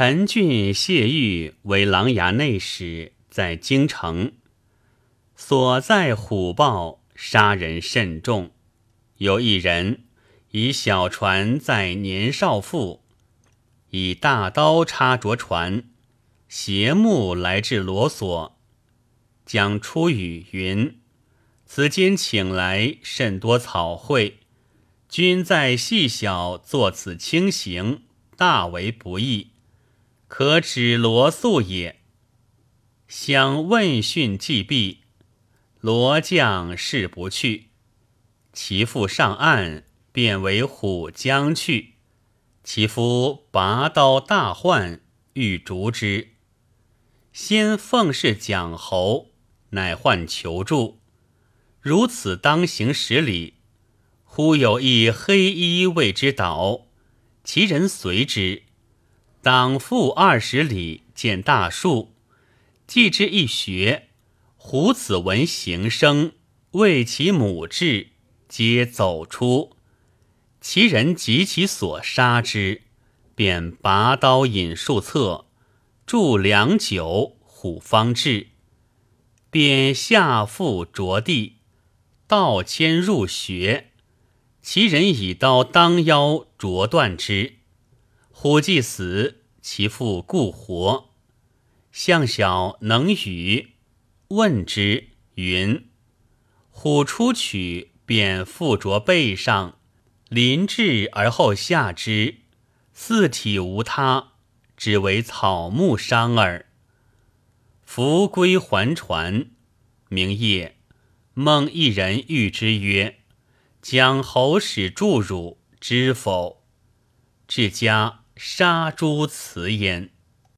陈俊、谢玉为琅琊内史，在京城，所在虎豹，杀人甚重。有一人以小船载年少妇，以大刀插着船，斜木来至罗所，将出语云：“此间请来甚多草会，君在细小作此轻行，大为不易。”可指罗素也。相问讯既毕，罗将事不去。其父上岸，便为虎将去。其夫拔刀大唤，欲逐之。先奉侍蒋侯，乃唤求助。如此当行十里，忽有一黑衣为之导，其人随之。党复二十里，见大树，既之一穴。虎子闻行声，为其母至，皆走出。其人及其所杀之，便拔刀引树侧，住良久，虎方至，便下腹着地，倒牵入穴。其人以刀当腰，啄断之。虎既死，其父故活。向小能语，问之云：“虎出取，便附着背上，临至而后下之，四体无他，只为草木伤耳。”扶归还船，明夜，梦一人遇之曰：“将侯使助汝，知否？”至家。杀猪辞焉。